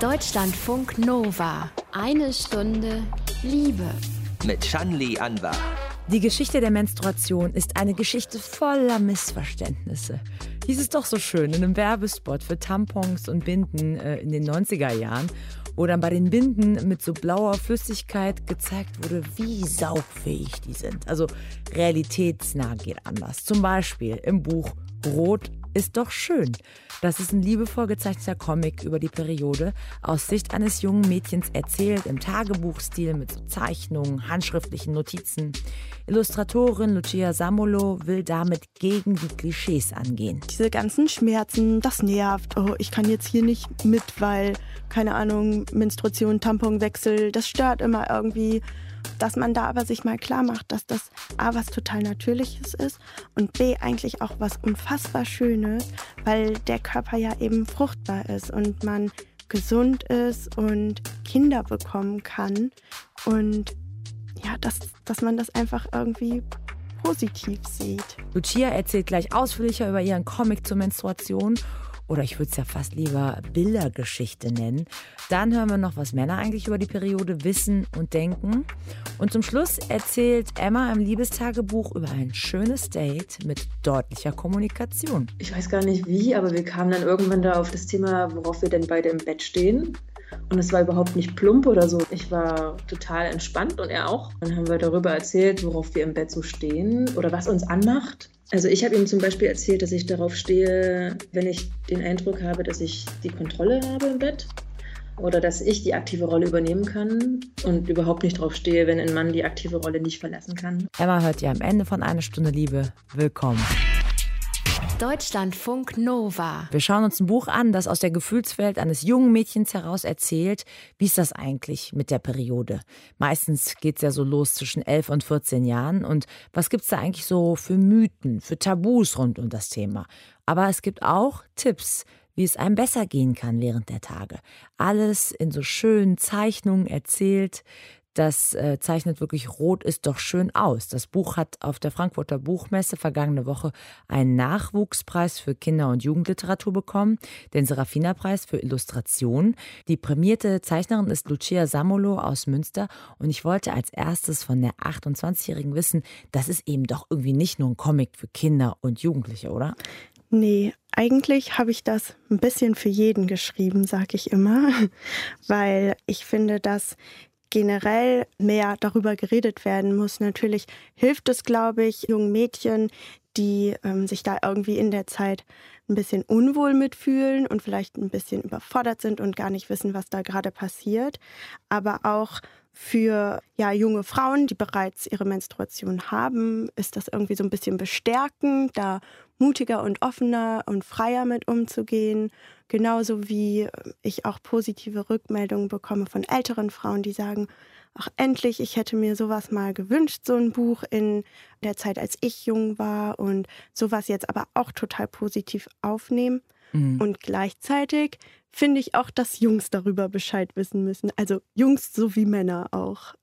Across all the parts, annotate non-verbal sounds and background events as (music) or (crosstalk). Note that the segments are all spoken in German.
Deutschlandfunk Nova. Eine Stunde Liebe. Mit Shanli Anwar. Die Geschichte der Menstruation ist eine Geschichte voller Missverständnisse. Hieß es doch so schön in einem Werbespot für Tampons und Binden äh, in den 90er Jahren, wo dann bei den Binden mit so blauer Flüssigkeit gezeigt wurde, wie saugfähig die sind. Also realitätsnah geht anders. Zum Beispiel im Buch Rot ist doch schön. Das ist ein liebevoll gezeichneter Comic über die Periode aus Sicht eines jungen Mädchens erzählt im Tagebuchstil mit so Zeichnungen, handschriftlichen Notizen. Illustratorin Lucia Samolo will damit gegen die Klischees angehen. Diese ganzen Schmerzen, das nervt. Oh, ich kann jetzt hier nicht mit, weil, keine Ahnung, Menstruation, Tamponwechsel, das stört immer irgendwie dass man da aber sich mal klar macht, dass das A was total Natürliches ist und B eigentlich auch was unfassbar Schönes, weil der Körper ja eben fruchtbar ist und man gesund ist und Kinder bekommen kann und ja, dass, dass man das einfach irgendwie positiv sieht. Lucia erzählt gleich ausführlicher über ihren Comic zur Menstruation oder ich würde es ja fast lieber Bildergeschichte nennen. Dann hören wir noch, was Männer eigentlich über die Periode wissen und denken. Und zum Schluss erzählt Emma im Liebestagebuch über ein schönes Date mit deutlicher Kommunikation. Ich weiß gar nicht wie, aber wir kamen dann irgendwann da auf das Thema, worauf wir denn beide im Bett stehen. Und es war überhaupt nicht plump oder so. Ich war total entspannt und er auch. Dann haben wir darüber erzählt, worauf wir im Bett so stehen oder was uns anmacht. Also ich habe ihm zum Beispiel erzählt, dass ich darauf stehe, wenn ich den Eindruck habe, dass ich die Kontrolle habe im Bett oder dass ich die aktive Rolle übernehmen kann und überhaupt nicht darauf stehe, wenn ein Mann die aktive Rolle nicht verlassen kann. Emma hört ja am Ende von einer Stunde Liebe. Willkommen. Deutschlandfunk Nova. Wir schauen uns ein Buch an, das aus der Gefühlswelt eines jungen Mädchens heraus erzählt, wie ist das eigentlich mit der Periode. Meistens geht es ja so los zwischen 11 und 14 Jahren. Und was gibt es da eigentlich so für Mythen, für Tabus rund um das Thema? Aber es gibt auch Tipps, wie es einem besser gehen kann während der Tage. Alles in so schönen Zeichnungen erzählt, das äh, zeichnet wirklich Rot ist doch schön aus. Das Buch hat auf der Frankfurter Buchmesse vergangene Woche einen Nachwuchspreis für Kinder- und Jugendliteratur bekommen, den Serafina-Preis für Illustration. Die prämierte Zeichnerin ist Lucia Samolo aus Münster und ich wollte als erstes von der 28-Jährigen wissen, das ist eben doch irgendwie nicht nur ein Comic für Kinder und Jugendliche, oder? Nee, eigentlich habe ich das ein bisschen für jeden geschrieben, sage ich immer, (laughs) weil ich finde, dass generell mehr darüber geredet werden muss. Natürlich hilft es, glaube ich, jungen Mädchen, die ähm, sich da irgendwie in der Zeit ein bisschen unwohl mitfühlen und vielleicht ein bisschen überfordert sind und gar nicht wissen, was da gerade passiert. Aber auch für ja, junge Frauen, die bereits ihre Menstruation haben, ist das irgendwie so ein bisschen bestärkend, da mutiger und offener und freier mit umzugehen. Genauso wie ich auch positive Rückmeldungen bekomme von älteren Frauen, die sagen, ach endlich, ich hätte mir sowas mal gewünscht, so ein Buch in der Zeit, als ich jung war und sowas jetzt aber auch total positiv aufnehmen. Mhm. Und gleichzeitig finde ich auch, dass Jungs darüber Bescheid wissen müssen. Also Jungs sowie Männer auch.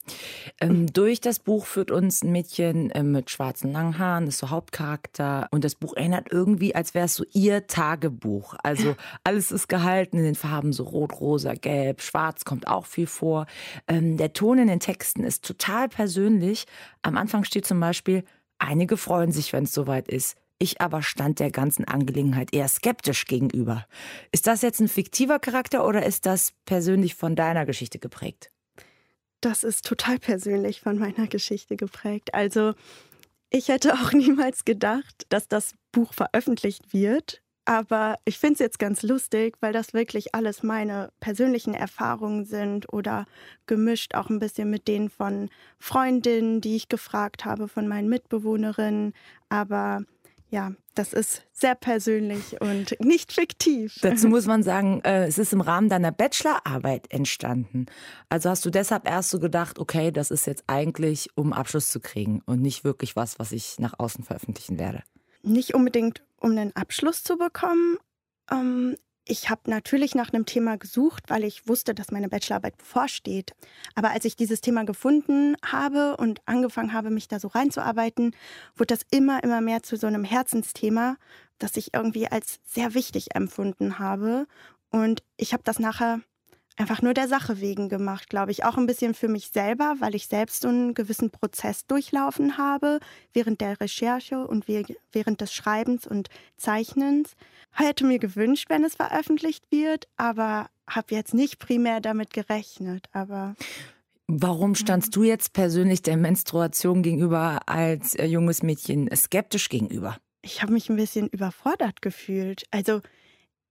Ähm, durch das Buch führt uns ein Mädchen äh, mit schwarzen langen Haaren, das ist so Hauptcharakter. Und das Buch erinnert irgendwie, als wäre es so ihr Tagebuch. Also (laughs) alles ist gehalten in den Farben so rot, rosa, gelb, schwarz kommt auch viel vor. Ähm, der Ton in den Texten ist total persönlich. Am Anfang steht zum Beispiel, einige freuen sich, wenn es soweit ist. Ich aber stand der ganzen Angelegenheit eher skeptisch gegenüber. Ist das jetzt ein fiktiver Charakter oder ist das persönlich von deiner Geschichte geprägt? Das ist total persönlich von meiner Geschichte geprägt. Also ich hätte auch (laughs) niemals gedacht, dass das Buch veröffentlicht wird. Aber ich finde es jetzt ganz lustig, weil das wirklich alles meine persönlichen Erfahrungen sind oder gemischt auch ein bisschen mit denen von Freundinnen, die ich gefragt habe, von meinen Mitbewohnerinnen. Aber ja, das ist sehr persönlich und nicht fiktiv. Dazu muss man sagen, äh, es ist im Rahmen deiner Bachelorarbeit entstanden. Also hast du deshalb erst so gedacht, okay, das ist jetzt eigentlich, um Abschluss zu kriegen und nicht wirklich was, was ich nach außen veröffentlichen werde. Nicht unbedingt, um einen Abschluss zu bekommen. Ich habe natürlich nach einem Thema gesucht, weil ich wusste, dass meine Bachelorarbeit bevorsteht. Aber als ich dieses Thema gefunden habe und angefangen habe, mich da so reinzuarbeiten, wurde das immer, immer mehr zu so einem Herzensthema, das ich irgendwie als sehr wichtig empfunden habe. Und ich habe das nachher einfach nur der Sache wegen gemacht, glaube ich. Auch ein bisschen für mich selber, weil ich selbst so einen gewissen Prozess durchlaufen habe während der Recherche und während des Schreibens und Zeichnens. Hätte mir gewünscht, wenn es veröffentlicht wird, aber habe jetzt nicht primär damit gerechnet. Aber Warum standst du jetzt persönlich der Menstruation gegenüber als äh, junges Mädchen skeptisch gegenüber? Ich habe mich ein bisschen überfordert gefühlt. Also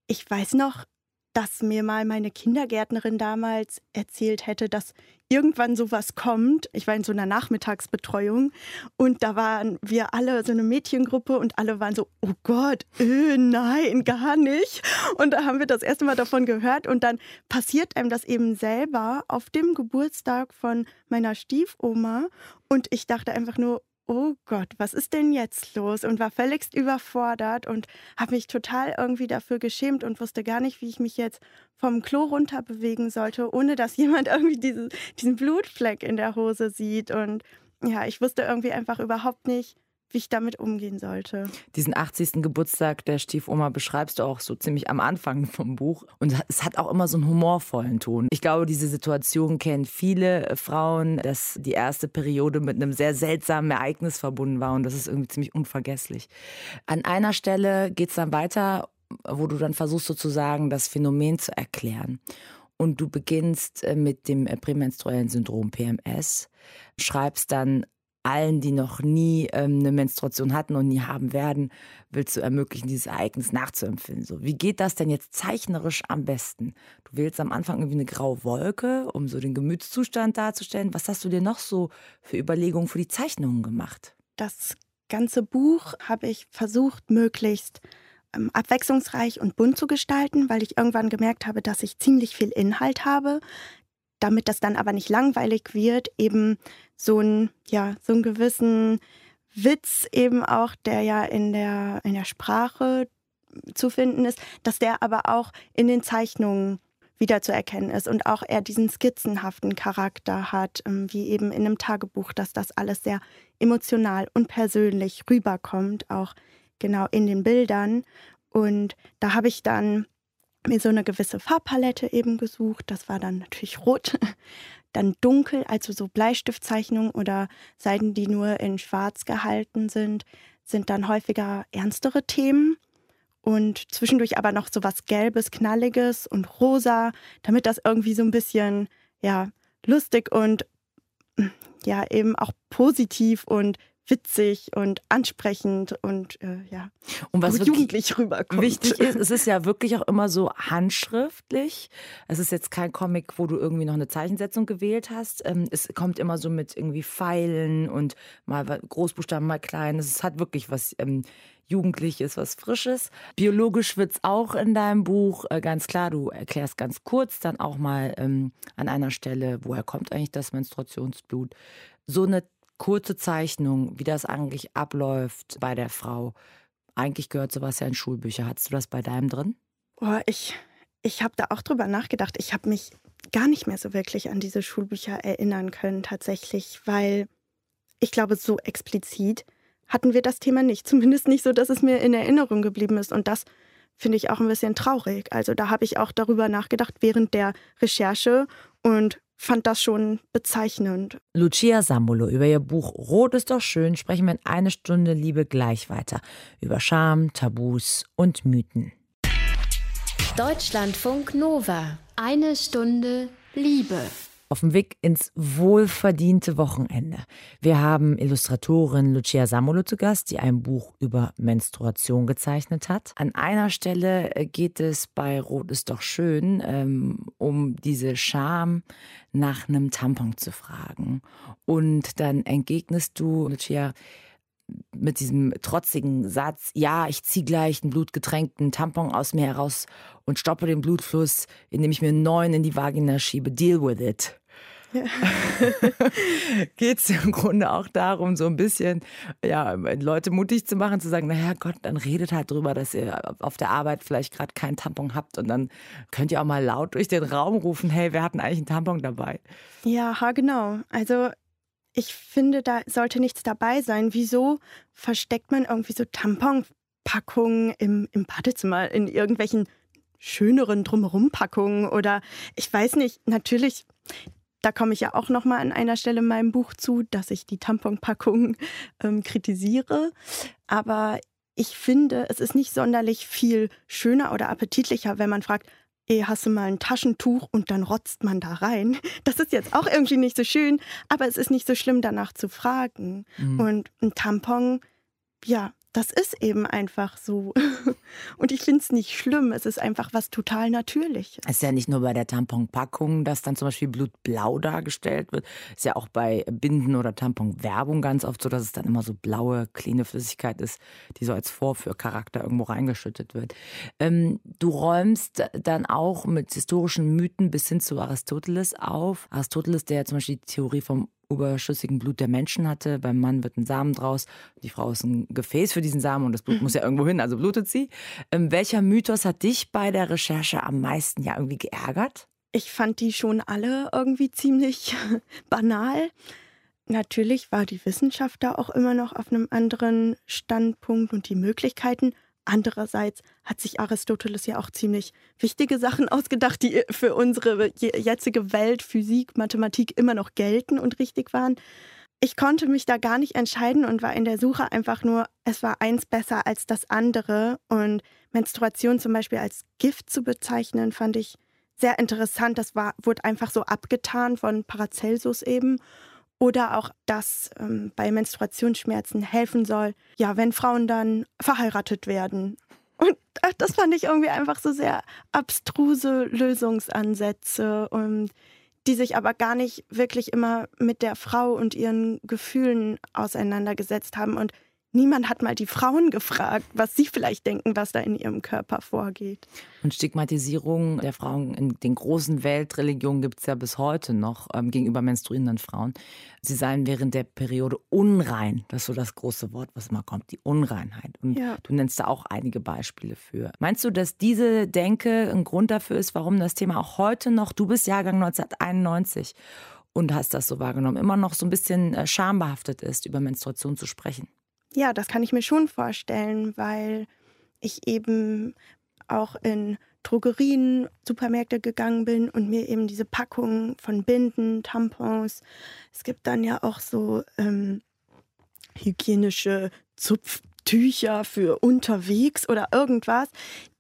ich weiß noch, dass mir mal meine Kindergärtnerin damals erzählt hätte, dass irgendwann sowas kommt. Ich war in so einer Nachmittagsbetreuung und da waren wir alle so eine Mädchengruppe und alle waren so, oh Gott, öh, nein, gar nicht. Und da haben wir das erste Mal davon gehört und dann passiert einem das eben selber auf dem Geburtstag von meiner Stiefoma und ich dachte einfach nur, oh Gott, was ist denn jetzt los? Und war völligst überfordert und habe mich total irgendwie dafür geschämt und wusste gar nicht, wie ich mich jetzt vom Klo runter bewegen sollte, ohne dass (laughs) jemand irgendwie diese, diesen Blutfleck in der Hose sieht. Und ja, ich wusste irgendwie einfach überhaupt nicht, wie ich damit umgehen sollte. Diesen 80. Geburtstag der Stiefoma beschreibst du auch so ziemlich am Anfang vom Buch. Und es hat auch immer so einen humorvollen Ton. Ich glaube, diese Situation kennen viele Frauen, dass die erste Periode mit einem sehr seltsamen Ereignis verbunden war. Und das ist irgendwie ziemlich unvergesslich. An einer Stelle geht es dann weiter, wo du dann versuchst sozusagen das Phänomen zu erklären. Und du beginnst äh, mit dem prämenstruellen Syndrom PMS, schreibst dann allen, die noch nie ähm, eine Menstruation hatten und nie haben werden, willst du ermöglichen, dieses Ereignis nachzuempfinden. So, wie geht das denn jetzt zeichnerisch am besten? Du wählst am Anfang irgendwie eine graue Wolke, um so den Gemütszustand darzustellen. Was hast du dir noch so für Überlegungen für die Zeichnungen gemacht? Das ganze Buch habe ich versucht, möglichst ähm, abwechslungsreich und bunt zu gestalten, weil ich irgendwann gemerkt habe, dass ich ziemlich viel Inhalt habe, damit das dann aber nicht langweilig wird, eben so einen, ja, so einen gewissen Witz eben auch, der ja in der, in der Sprache zu finden ist, dass der aber auch in den Zeichnungen wiederzuerkennen ist und auch er diesen skizzenhaften Charakter hat, ähm, wie eben in einem Tagebuch, dass das alles sehr emotional und persönlich rüberkommt, auch genau in den Bildern. Und da habe ich dann mir so eine gewisse Farbpalette eben gesucht. Das war dann natürlich rot. (laughs) Dann dunkel, also so Bleistiftzeichnungen oder Seiten, die nur in schwarz gehalten sind, sind dann häufiger ernstere Themen. Und zwischendurch aber noch so was Gelbes, Knalliges und Rosa, damit das irgendwie so ein bisschen, ja, lustig und ja, eben auch positiv und witzig und ansprechend und äh, ja, und was jugendlich rüberkommt. Wichtig (laughs) ist, es ist ja wirklich auch immer so handschriftlich. Es ist jetzt kein Comic, wo du irgendwie noch eine Zeichensetzung gewählt hast. Ähm, es kommt immer so mit irgendwie Pfeilen und mal Großbuchstaben, mal klein. Es hat wirklich was ähm, Jugendliches, was Frisches. Biologisch wird es auch in deinem Buch äh, ganz klar. Du erklärst ganz kurz dann auch mal ähm, an einer Stelle, woher kommt eigentlich das Menstruationsblut. So eine kurze Zeichnung, wie das eigentlich abläuft bei der Frau. Eigentlich gehört sowas ja in Schulbücher. Hattest du das bei deinem drin? Oh, ich ich habe da auch drüber nachgedacht. Ich habe mich gar nicht mehr so wirklich an diese Schulbücher erinnern können, tatsächlich, weil ich glaube, so explizit hatten wir das Thema nicht. (laughs) Zumindest nicht so, dass es mir in Erinnerung geblieben ist. Und das finde ich auch ein bisschen traurig. Also da habe ich auch darüber nachgedacht während der Recherche und fand das schon bezeichnend. Lucia Sambolo über ihr Buch Rot ist doch schön sprechen wir in eine Stunde Liebe gleich weiter. Über Scham, Tabus und Mythen. Deutschlandfunk Nova. Eine Stunde Liebe auf dem Weg ins wohlverdiente Wochenende. Wir haben Illustratorin Lucia Samolo zu Gast, die ein Buch über Menstruation gezeichnet hat. An einer Stelle äh, geht es bei Rot ist doch schön ähm, um diese Scham nach einem Tampon zu fragen. Und dann entgegnest du, Lucia, mit diesem trotzigen Satz, ja, ich ziehe gleich einen blutgetränkten Tampon aus mir heraus und stoppe den Blutfluss, indem ich mir einen neuen in die Vagina schiebe. Deal with it. (laughs) Ja. Geht es im Grunde auch darum, so ein bisschen ja, Leute mutig zu machen, zu sagen, naja Gott, dann redet halt drüber, dass ihr auf der Arbeit vielleicht gerade keinen Tampon habt und dann könnt ihr auch mal laut durch den Raum rufen, hey, wir hatten eigentlich einen Tampon dabei. Ja, genau. Also ich finde, da sollte nichts dabei sein. Wieso versteckt man irgendwie so Tamponpackungen im, im Badezimmer in irgendwelchen schöneren Drumherumpackungen oder ich weiß nicht, natürlich da komme ich ja auch noch mal an einer Stelle in meinem Buch zu, dass ich die Tamponpackung ähm, kritisiere. Aber ich finde, es ist nicht sonderlich viel schöner oder appetitlicher, wenn man fragt, ey, hast du mal ein Taschentuch und dann rotzt man da rein. (laughs) Das ist jetzt auch irgendwie nicht so schön, aber es ist nicht so schlimm, danach zu fragen. Mhm. Und ein Tampon, ja, das ist eben einfach so. (laughs) Und ich finde es nicht schlimm. Es ist einfach was total Natürliches. Es ist ja nicht nur bei der Tamponpackung, dass dann zum Beispiel blutblau dargestellt wird. Es ist ja auch bei Binden- oder Tamponwerbung ganz oft so, dass es dann immer so blaue, cleane Flüssigkeit ist, die so als Vorführcharakter irgendwo reingeschüttet wird. Ähm, du räumst dann auch mit historischen Mythen bis hin zu Aristoteles auf. Aristoteles, der zum Beispiel die Theorie vom überschüssigen Blut der Menschen hatte. Beim Mann wird ein Samen draus. Die Frau ist ein Gefäß für diesen Samen und das Blut (laughs) muss ja irgendwo hin, also blutet sie. Ähm, welcher Mythos hat dich bei der Recherche am meisten ja irgendwie geärgert? Ich fand die schon alle irgendwie ziemlich (laughs) banal. Natürlich war die Wissenschaft da auch immer noch auf einem anderen Standpunkt und die Möglichkeiten. Andererseits hat sich Aristoteles ja auch ziemlich wichtige Sachen ausgedacht, die für unsere jetzige Welt, Physik, Mathematik immer noch gelten und richtig waren. Ich konnte mich da gar nicht entscheiden und war in der Suche einfach nur, es war eins besser als das andere. Und Menstruation zum Beispiel als Gift zu bezeichnen, fand ich sehr interessant. Das war, wurde einfach so abgetan von Paracelsus eben. Oder auch, dass ähm, bei Menstruationsschmerzen helfen soll, ja, wenn Frauen dann verheiratet werden. Und das fand ich irgendwie einfach so sehr abstruse Lösungsansätze und die sich aber gar nicht wirklich immer mit der Frau und ihren Gefühlen auseinandergesetzt haben. Und Niemand hat mal die Frauen gefragt, was sie vielleicht denken, was da in ihrem Körper vorgeht. Und Stigmatisierung der Frauen in den großen Weltreligionen gibt es ja bis heute noch ähm, gegenüber menstruierenden Frauen. Sie seien während der Periode unrein. Das ist so das große Wort, was immer kommt, die Unreinheit. Und ja. du nennst da auch einige Beispiele für. Meinst du, dass diese Denke ein Grund dafür ist, warum das Thema auch heute noch, du bist Jahrgang 1991 und hast das so wahrgenommen, immer noch so ein bisschen äh, schambehaftet ist, über Menstruation zu sprechen? Ja, das kann ich mir schon vorstellen, weil ich eben auch in Drogerien, Supermärkte gegangen bin und mir eben diese Packungen von Binden, Tampons, es gibt dann ja auch so ähm, hygienische Zupf Tücher für unterwegs oder irgendwas,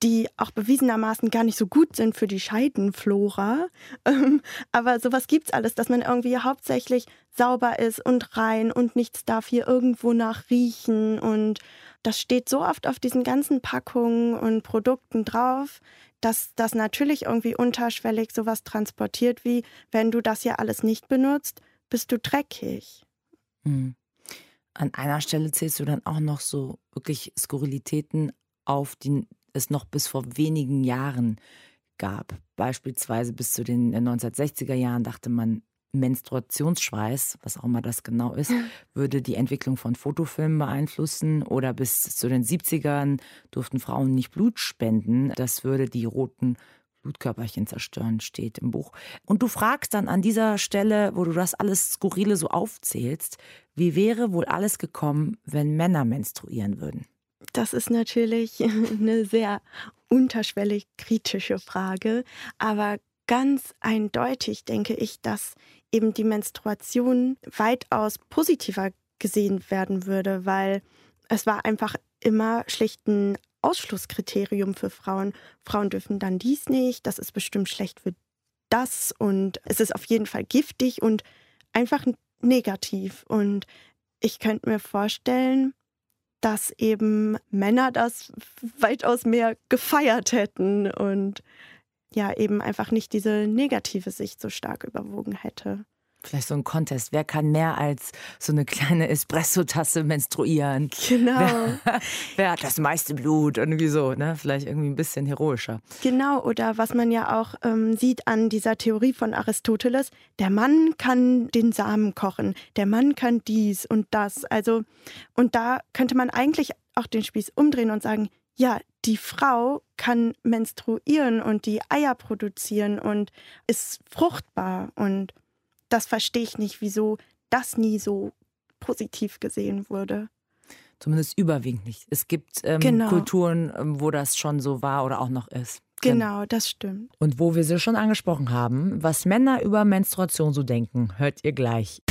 die auch bewiesenermaßen gar nicht so gut sind für die Scheidenflora. (laughs) Ähm, aber sowas gibt es alles, dass man irgendwie hauptsächlich sauber ist und rein und nichts darf hier irgendwo nach riechen. Und das steht so oft auf diesen ganzen Packungen und Produkten drauf, dass das natürlich irgendwie unterschwellig sowas transportiert wie, wenn du das hier alles nicht benutzt, bist du dreckig. Hm. An einer Stelle zählst du dann auch noch so wirklich Skurrilitäten auf, die es noch bis vor wenigen Jahren gab. Beispielsweise bis zu den 1960er Jahren dachte man, Menstruationsschweiß, was auch immer das genau ist, würde die Entwicklung von Fotofilmen beeinflussen. Oder bis zu den 70ern durften Frauen nicht Blut spenden. Das würde die roten Blutkörperchen zerstören, steht im Buch. Und du fragst dann an dieser Stelle, wo du das alles Skurrile so aufzählst, wie wäre wohl alles gekommen, wenn Männer menstruieren würden? Das ist natürlich (laughs) eine sehr unterschwellig kritische Frage, aber ganz eindeutig denke ich, dass eben die Menstruation weitaus positiver gesehen werden würde, weil es war einfach immer schlicht ein Ausschlusskriterium für Frauen. Frauen dürfen dann dies nicht, das ist bestimmt schlecht für das und es ist auf jeden Fall giftig und einfach negativ. Und ich könnte mir vorstellen, dass eben Männer das weitaus mehr gefeiert hätten und ja eben einfach nicht diese negative Sicht so stark überwogen hätte. Vielleicht so ein Contest. Wer kann mehr als so eine kleine Espresso-Tasse menstruieren? Genau. Wer, (laughs) wer, hat das meiste Blut? Irgendwie so, ne? Vielleicht irgendwie ein bisschen heroischer. Genau. Oder was man ja auch ähm, sieht an dieser Theorie von Aristoteles: der Mann kann den Samen kochen, der Mann kann dies und das. Also, und da könnte man eigentlich auch den Spieß umdrehen und sagen: ja, die Frau kann menstruieren und die Eier produzieren und ist fruchtbar und das verstehe ich nicht, wieso das nie so positiv gesehen wurde. Zumindest überwiegend nicht. Es gibt ähm, genau. Kulturen, ähm, wo das schon so war oder auch noch ist. Genau, das stimmt. Und wo wir sie schon angesprochen haben, was Männer über Menstruation so denken, hört ihr gleich.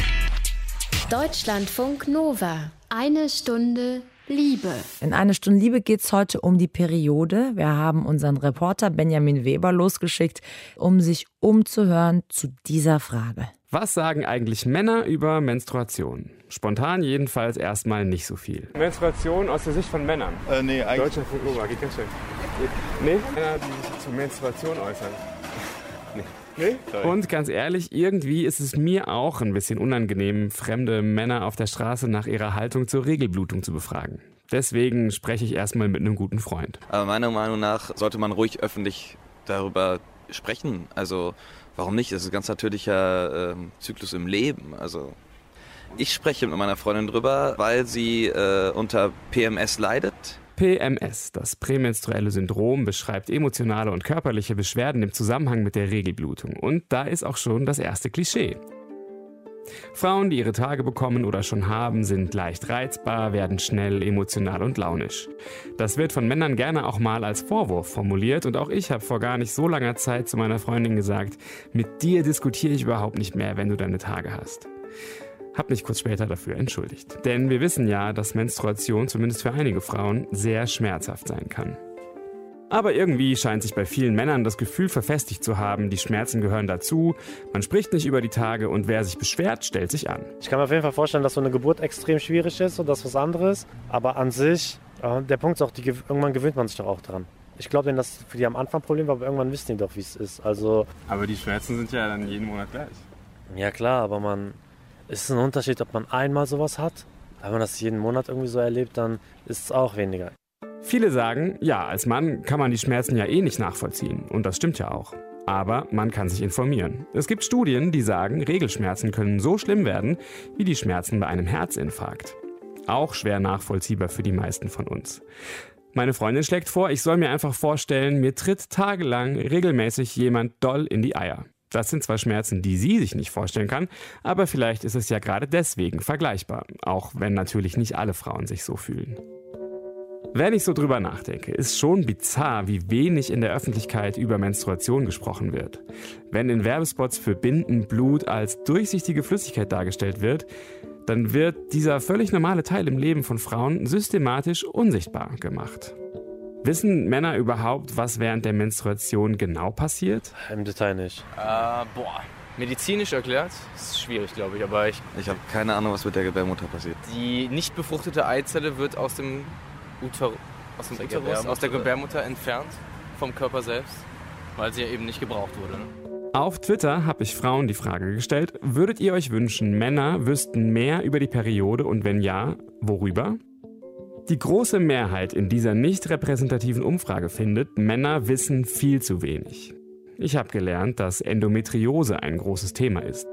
Deutschlandfunk Nova. Eine Stunde Liebe. In eine Stunde Liebe geht es heute um die Periode. Wir haben unseren Reporter Benjamin Weber losgeschickt, um sich umzuhören zu dieser Frage. Was sagen eigentlich Männer über Menstruation? Spontan jedenfalls erstmal nicht so viel. Menstruation aus der Sicht von Männern. Äh, nee, eigentlich. Deutschlandfunk Nova, geht ganz schnell. Nee? Männer, die sich zur Menstruation äußern. (laughs) Nee. Nee? Und ganz ehrlich, irgendwie ist es mir auch ein bisschen unangenehm, fremde Männer auf der Straße nach ihrer Haltung zur Regelblutung zu befragen. Deswegen spreche ich erstmal mit einem guten Freund. Aber meiner Meinung nach sollte man ruhig öffentlich darüber sprechen. Also warum nicht? Es ist ein ganz natürlicher äh, Zyklus im Leben. Also ich spreche mit meiner Freundin drüber, weil sie äh, unter PMS leidet. PMS, das prämenstruelle Syndrom, beschreibt emotionale und körperliche Beschwerden im Zusammenhang mit der Regelblutung. Und da ist auch schon das erste Klischee. Frauen, die ihre Tage bekommen oder schon haben, sind leicht reizbar, werden schnell emotional und launisch. Das wird von Männern gerne auch mal als Vorwurf formuliert und auch ich habe vor gar nicht so langer Zeit zu meiner Freundin gesagt, mit dir diskutiere ich überhaupt nicht mehr, wenn du deine Tage hast. Hab mich kurz später dafür entschuldigt. Denn wir wissen ja, dass Menstruation zumindest für einige Frauen sehr schmerzhaft sein kann. Aber irgendwie scheint sich bei vielen Männern das Gefühl verfestigt zu haben, die Schmerzen gehören dazu, man spricht nicht über die Tage und wer sich beschwert, stellt sich an. Ich kann mir auf jeden Fall vorstellen, dass so eine Geburt extrem schwierig ist und das was anderes. Aber an sich, der Punkt ist auch, die, irgendwann gewöhnt man sich doch auch dran. Ich glaube denen, dass für die am Anfang Problem war, aber irgendwann wissen die doch, wie es ist. Also, aber die Schmerzen sind ja dann jeden Monat gleich. Ja klar, aber man, es ist ein Unterschied, ob man einmal sowas hat. Wenn man das jeden Monat irgendwie so erlebt, dann ist es auch weniger. Viele sagen, ja, als Mann kann man die Schmerzen ja eh nicht nachvollziehen. Und das stimmt ja auch. Aber man kann sich informieren. Es gibt Studien, die sagen, Regelschmerzen können so schlimm werden wie die Schmerzen bei einem Herzinfarkt. Auch schwer nachvollziehbar für die meisten von uns. Meine Freundin schlägt vor, ich soll mir einfach vorstellen, mir tritt tagelang regelmäßig jemand doll in die Eier. Das sind zwar Schmerzen, die sie sich nicht vorstellen kann, aber vielleicht ist es ja gerade deswegen vergleichbar, auch wenn natürlich nicht alle Frauen sich so fühlen. Wenn ich so drüber nachdenke, ist schon bizarr, wie wenig in der Öffentlichkeit über Menstruation gesprochen wird. Wenn in Werbespots für Binden Blut als durchsichtige Flüssigkeit dargestellt wird, dann wird dieser völlig normale Teil im Leben von Frauen systematisch unsichtbar gemacht. Wissen Männer überhaupt, was während der Menstruation genau passiert? Im Detail nicht. Äh, boah. Medizinisch erklärt, ist schwierig, glaube ich, aber ich. Ich habe keine Ahnung, was mit der Gebärmutter passiert. Die nicht befruchtete Eizelle wird aus dem Uter aus dem Uterus, aus der Gebärmutter entfernt vom Körper selbst, weil sie ja eben nicht gebraucht wurde. Ne? Auf Twitter habe ich Frauen die Frage gestellt, würdet ihr euch wünschen, Männer wüssten mehr über die Periode und wenn ja, worüber? Die große Mehrheit in dieser nicht repräsentativen Umfrage findet, Männer wissen viel zu wenig. Ich habe gelernt, dass Endometriose ein großes Thema ist.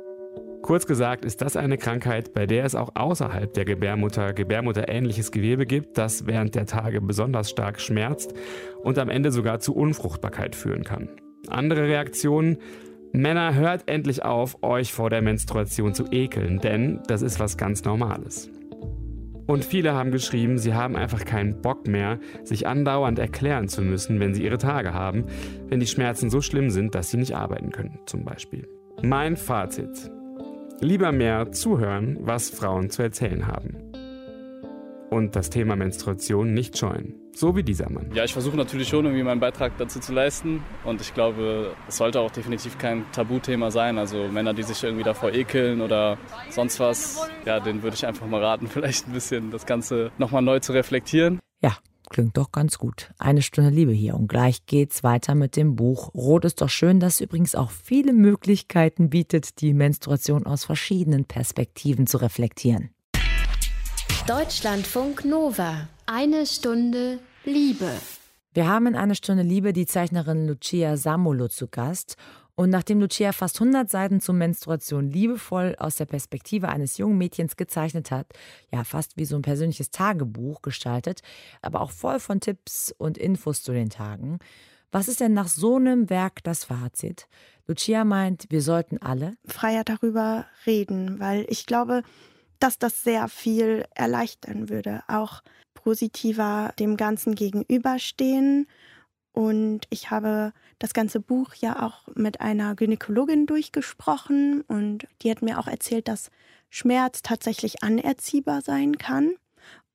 Kurz gesagt ist das eine Krankheit, bei der es auch außerhalb der Gebärmutter gebärmutterähnliches Gewebe gibt, das während der Tage besonders stark schmerzt und am Ende sogar zu Unfruchtbarkeit führen kann. Andere Reaktionen Männer, hört endlich auf, euch vor der Menstruation zu ekeln, denn das ist was ganz Normales. Und viele haben geschrieben, sie haben einfach keinen Bock mehr, sich andauernd erklären zu müssen, wenn sie ihre Tage haben, wenn die Schmerzen so schlimm sind, dass sie nicht arbeiten können, zum Beispiel. Mein Fazit. Lieber mehr zuhören, was Frauen zu erzählen haben. Und das Thema Menstruation nicht scheuen. So wie dieser Mann. Ja, ich versuche natürlich schon irgendwie meinen Beitrag dazu zu leisten. Und ich glaube, es sollte auch definitiv kein Tabuthema sein. Also Männer, die sich irgendwie davor ekeln oder sonst was, ja, denen würde ich einfach mal raten, (laughs) vielleicht ein bisschen das Ganze nochmal neu zu reflektieren. Ja, klingt doch ganz gut. Eine Stunde Liebe hier und gleich geht's weiter mit dem Buch Rot ist doch schön, das übrigens auch viele Möglichkeiten bietet, die Menstruation aus verschiedenen Perspektiven zu reflektieren. Deutschlandfunk Nova. Eine Stunde Liebe. Wir haben in einer Stunde Liebe die Zeichnerin Lucia Samolo zu Gast. Und nachdem Lucia fast 100 Seiten zur Menstruation liebevoll aus der Perspektive eines jungen Mädchens gezeichnet hat, ja fast wie so ein persönliches Tagebuch gestaltet, aber auch voll von Tipps und Infos zu den Tagen, was ist denn nach so einem Werk das Fazit? Lucia meint, wir sollten alle freier darüber reden, weil ich glaube, dass das sehr viel erleichtern würde, auch positiver dem Ganzen gegenüberstehen Und ich habe das ganze Buch ja auch mit einer Gynäkologin durchgesprochen und die hat mir auch erzählt, dass Schmerz tatsächlich anerziehbar sein kann.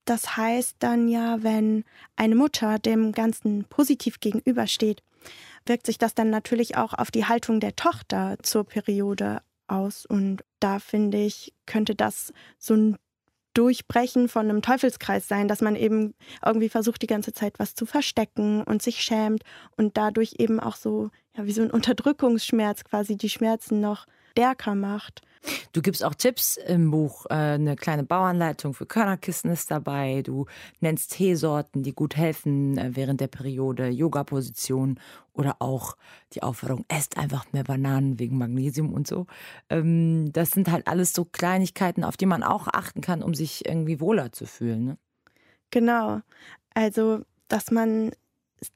Das heißt dann ja, wenn eine Mutter dem Ganzen positiv gegenübersteht, wirkt sich das dann natürlich auch auf die Haltung der Tochter zur Periode aus. Und da finde ich, könnte das so ein Durchbrechen von einem Teufelskreis sein, dass man eben irgendwie versucht, die ganze Zeit was zu verstecken und sich schämt und dadurch eben auch so, ja, wie so ein Unterdrückungsschmerz quasi die Schmerzen noch stärker macht. Du gibst auch Tipps im Buch. Äh, eine kleine Bauanleitung für Körnerkissen ist dabei. Du nennst Teesorten, die gut helfen äh, während der Periode, Yoga-Positionen oder auch die Aufforderung, esst einfach mehr Bananen wegen Magnesium und so. Ähm, das sind halt alles so Kleinigkeiten, auf die man auch achten kann, um sich irgendwie wohler zu fühlen. Ne? Genau. Also, dass man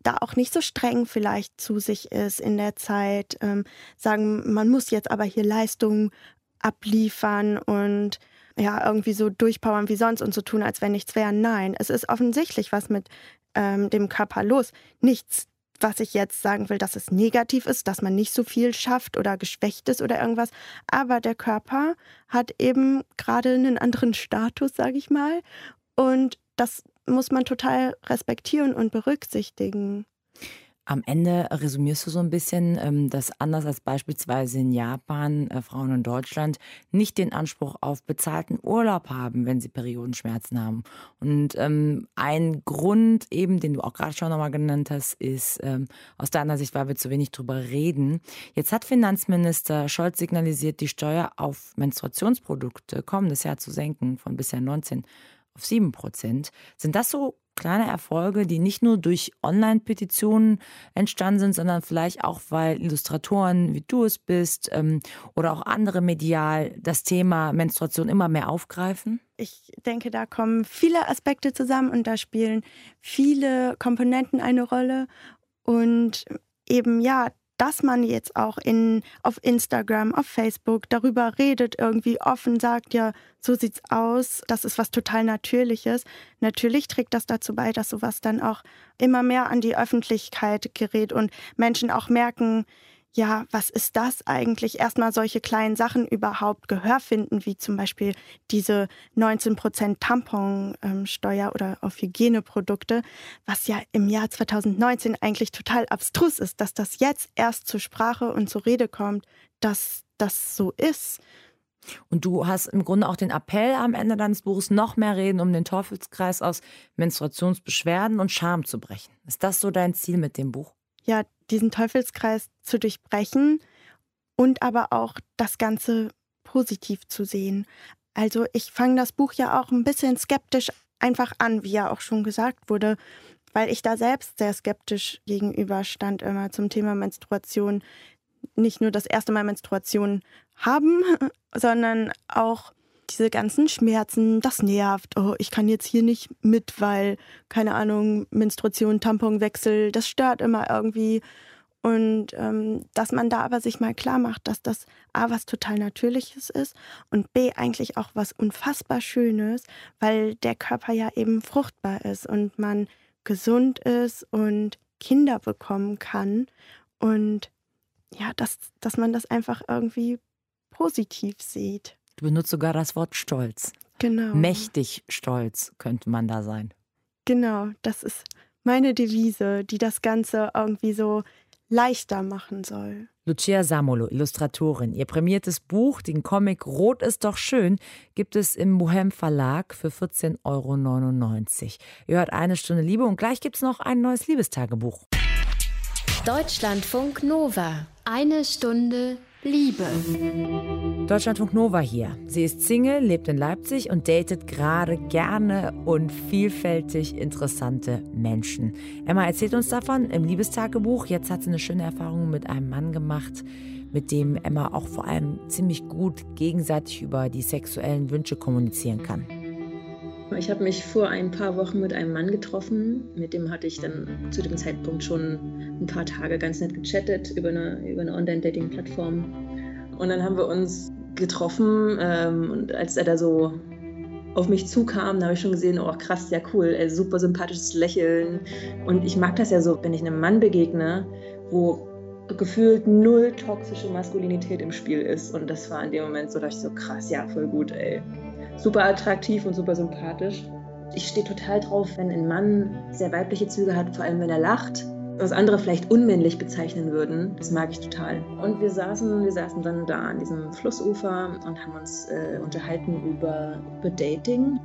da auch nicht so streng vielleicht zu sich ist in der Zeit, ähm, sagen, man muss jetzt aber hier Leistung abliefern und ja, irgendwie so durchpowern wie sonst und so tun, als wenn nichts wäre. Nein, es ist offensichtlich was mit ähm, dem Körper los. Nichts, was ich jetzt sagen will, dass es negativ ist, dass man nicht so viel schafft oder geschwächt ist oder irgendwas. Aber der Körper hat eben gerade einen anderen Status, sage ich mal. Und das muss man total respektieren und berücksichtigen. Am Ende resümierst du so ein bisschen, ähm, dass anders als beispielsweise in Japan äh, Frauen in Deutschland nicht den Anspruch auf bezahlten Urlaub haben, wenn sie Periodenschmerzen haben. Und ähm, ein Grund eben, den du auch gerade schon nochmal genannt hast, ist ähm, aus deiner Sicht, weil wir zu wenig drüber reden. Jetzt hat Finanzminister Scholz signalisiert, die Steuer auf Menstruationsprodukte kommendes Jahr zu senken von bisher 19 auf 7 Prozent. Sind das so kleine Erfolge, die nicht nur durch Online-Petitionen entstanden sind, sondern vielleicht auch, weil Illustratoren wie du es bist ähm, oder auch andere medial das Thema Menstruation immer mehr aufgreifen? Ich denke, da kommen viele Aspekte zusammen und da spielen viele Komponenten eine Rolle. Und eben ja, dass man jetzt auch in, auf Instagram, auf Facebook darüber redet, irgendwie offen sagt, ja, so sieht's aus, das ist was total Natürliches. Natürlich trägt das dazu bei, dass sowas dann auch immer mehr an die Öffentlichkeit gerät und Menschen auch merken, ja, was ist das eigentlich? Erstmal solche kleinen Sachen überhaupt Gehör finden, wie zum Beispiel diese 19% Tamponsteuer oder auf Hygieneprodukte, was ja im Jahr 2019 eigentlich total abstrus ist, dass das jetzt erst zur Sprache und zur Rede kommt, dass das so ist. Und du hast im Grunde auch den Appell am Ende deines Buches, noch mehr reden, um den Teufelskreis aus Menstruationsbeschwerden und Scham zu brechen. Ist das so dein Ziel mit dem Buch? Ja, diesen Teufelskreis zu durchbrechen und aber auch das Ganze positiv zu sehen. Also ich fange das Buch ja auch ein bisschen skeptisch einfach an, wie ja auch schon gesagt wurde, weil ich da selbst sehr skeptisch gegenüber stand immer zum Thema Menstruation. Nicht nur das erste Mal Menstruation haben, (laughs) sondern auch diese ganzen Schmerzen, das nervt. Oh, ich kann jetzt hier nicht mit, weil, keine Ahnung, Menstruation, Tamponwechsel, das stört immer irgendwie. Und ähm, dass man da aber sich mal klar macht, dass das A, was total Natürliches ist und B, eigentlich auch was unfassbar Schönes, weil der Körper ja eben fruchtbar ist und man gesund ist und Kinder bekommen kann. Und ja, dass, dass man das einfach irgendwie positiv sieht. Du benutzt sogar das Wort Stolz. Genau. Mächtig stolz könnte man da sein. Genau, das ist meine Devise, die das Ganze irgendwie so leichter machen soll. Lucia Samolo, Illustratorin. Ihr prämiertes Buch, den Comic Rot ist doch schön, gibt es im Bohem Verlag für 14,99 Euro. Ihr hört eine Stunde Liebe und gleich gibt es noch ein neues Liebestagebuch. Deutschlandfunk Nova. Eine Stunde Liebe. Deutschlandfunk Nova hier. Sie ist Single, lebt in Leipzig und datet gerade gerne und vielfältig interessante Menschen. Emma erzählt uns davon im Liebestagebuch. Jetzt hat sie eine schöne Erfahrung mit einem Mann gemacht, mit dem Emma auch vor allem ziemlich gut gegenseitig über die sexuellen Wünsche kommunizieren kann. Ich habe mich vor ein paar Wochen mit einem Mann getroffen. Mit dem hatte ich dann zu dem Zeitpunkt schon ein paar Tage ganz nett gechattet über eine, über eine Online-Dating-Plattform. Und dann haben wir uns getroffen ähm, und als er da so auf mich zukam, da habe ich schon gesehen, oh krass, ja cool, ey, super sympathisches Lächeln. Und ich mag das ja so, wenn ich einem Mann begegne, wo gefühlt null toxische Maskulinität im Spiel ist. Und das war in dem Moment so, dass ich so krass, ja, voll gut, ey. Super attraktiv und super sympathisch. Ich stehe total drauf, wenn ein Mann sehr weibliche Züge hat, vor allem wenn er lacht was andere vielleicht unmännlich bezeichnen würden. Das mag ich total. Und wir saßen, wir saßen dann da an diesem Flussufer und haben uns äh, unterhalten über, über Dating,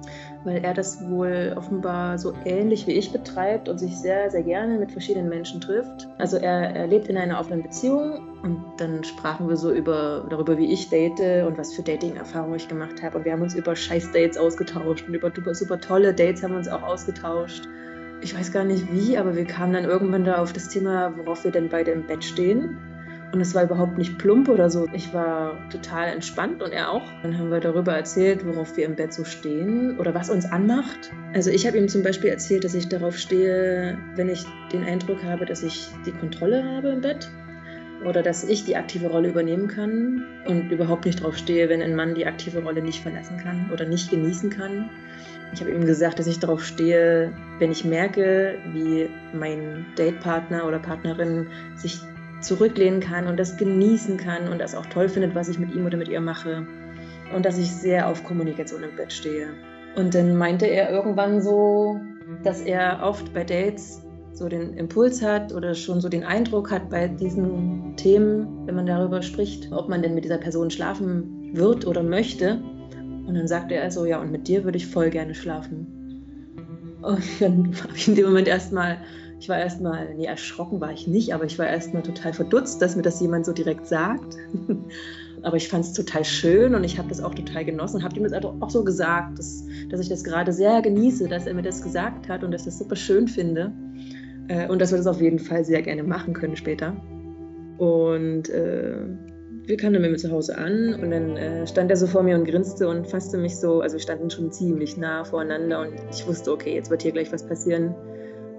weil er das wohl offenbar so ähnlich wie ich betreibt und sich sehr, sehr gerne mit verschiedenen Menschen trifft. Also er, er lebt in einer offenen Beziehung und dann sprachen wir so über, darüber, wie ich date und was für Dating-Erfahrungen ich gemacht habe. Und wir haben uns über Scheiß-Dates ausgetauscht und über super, super tolle Dates haben wir uns auch ausgetauscht ich weiß gar nicht wie, aber wir kamen dann irgendwann da auf das Thema, worauf wir denn beide im Bett stehen. Und es war überhaupt nicht plump oder so. Ich war total entspannt und er auch. Dann haben wir darüber erzählt, worauf wir im Bett so stehen oder was uns anmacht. Also ich habe ihm zum Beispiel erzählt, dass ich darauf stehe, wenn ich den Eindruck habe, dass ich die Kontrolle habe im Bett oder dass ich die aktive Rolle übernehmen kann und überhaupt nicht darauf stehe, wenn ein Mann die aktive Rolle nicht verlassen kann oder nicht genießen kann. Ich habe ihm gesagt, dass ich darauf stehe, wenn ich merke, wie mein Datepartner oder Partnerin sich zurücklehnen kann und das genießen kann und das auch toll findet, was ich mit ihm oder mit ihr mache. Und dass ich sehr auf Kommunikation im Bett stehe. Und dann meinte er irgendwann so, dass er oft bei Dates so den Impuls hat oder schon so den Eindruck hat bei diesen Themen, wenn man darüber spricht, ob man denn mit dieser Person schlafen wird oder möchte. Und dann sagte er so, ja, und mit dir würde ich voll gerne schlafen. Und dann war ich in dem Moment erstmal, ich war erstmal, nee, erschrocken war ich nicht, aber ich war erstmal total verdutzt, dass mir das jemand so direkt sagt. (laughs) aber ich fand es total schön und ich habe das auch total genossen und habe ihm das auch so gesagt, dass, dass ich das gerade sehr genieße, dass er mir das gesagt hat und dass ich das super schön finde. Äh, und dass wir das auf jeden Fall sehr gerne machen können später. Und äh, wir kamen dann mit mir zu Hause an und dann äh, stand er so vor mir und grinste und fasste mich so, also wir standen schon ziemlich nah voreinander und ich wusste, okay, jetzt wird hier gleich was passieren.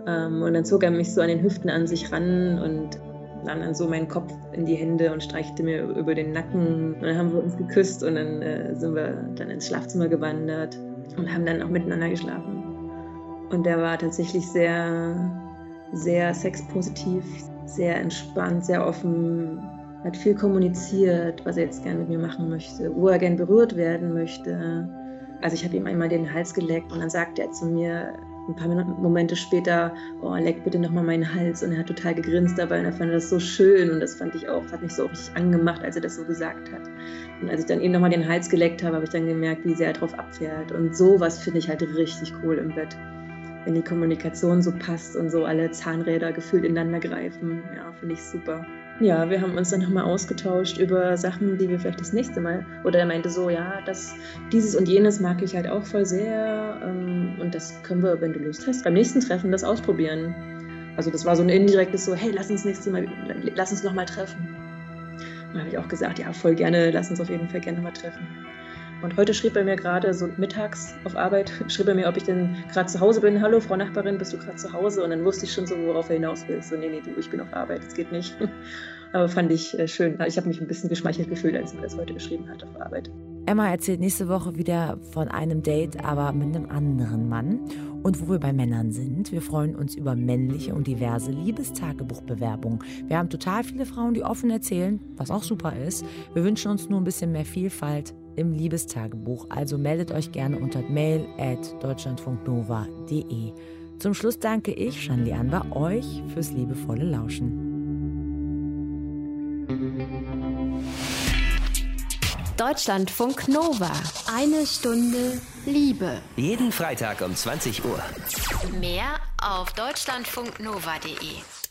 Ähm, und dann zog er mich so an den Hüften an sich ran und nahm dann so meinen Kopf in die Hände und streichelte mir über den Nacken. Und dann haben wir uns geküsst und dann äh, sind wir dann ins Schlafzimmer gewandert und haben dann auch miteinander geschlafen. Und der war tatsächlich sehr, sehr sexpositiv, sehr entspannt, sehr offen, hat viel kommuniziert, was er jetzt gerne mit mir machen möchte, wo er gern berührt werden möchte. Also ich habe ihm einmal den Hals geleckt und dann sagte er zu mir ein paar Momente später, oh, leck bitte nochmal meinen Hals. Und er hat total gegrinst dabei und er fand das so schön und das fand ich auch, hat mich so richtig angemacht, als er das so gesagt hat. Und als ich dann ihm nochmal den Hals geleckt habe, habe ich dann gemerkt, wie sehr er darauf abfährt. Und sowas finde ich halt richtig cool im Bett. Wenn die Kommunikation so passt und so alle Zahnräder gefühlt ineinander greifen. Ja, finde ich super. Ja, wir haben uns dann nochmal ausgetauscht über Sachen, die wir vielleicht das nächste Mal. Oder er meinte so, ja, das, dieses und jenes mag ich halt auch voll sehr. Ähm, und das können wir, wenn du Lust hast, beim nächsten Treffen das ausprobieren. Also das war so ein indirektes so, hey, lass uns nächstes Mal, lass uns nochmal treffen. Und da habe ich auch gesagt, ja, voll gerne, lass uns auf jeden Fall gerne nochmal treffen. Und heute schrieb er mir gerade so mittags auf Arbeit, (laughs) schrieb er mir, ob ich denn gerade zu Hause bin. Hallo, Frau Nachbarin, bist du gerade zu Hause? Und dann wusste ich schon so, worauf er hinaus will. So, nee, nee, du, ich bin auf Arbeit, das geht nicht. (laughs) Aber fand ich äh, schön. Ich habe mich ein bisschen geschmeichelt gefühlt, als er das heute geschrieben hat auf Arbeit. Emma erzählt nächste Woche wieder von einem Date, aber mit einem anderen Mann. Und wo wir bei Männern sind, wir freuen uns über männliche und diverse Liebestagebuchbewerbungen. Wir haben total viele Frauen, die offen erzählen, was auch super ist. Wir wünschen uns nur ein bisschen mehr Vielfalt im Liebestagebuch. Also meldet euch gerne unter mail at deutschlandfunknova.de. Zum Schluss danke ich, Shanli Anwar, euch fürs liebevolle Lauschen. Deutschlandfunk Nova. Eine Stunde Liebe. Jeden Freitag um 20 Uhr. Mehr auf deutschlandfunknova.de.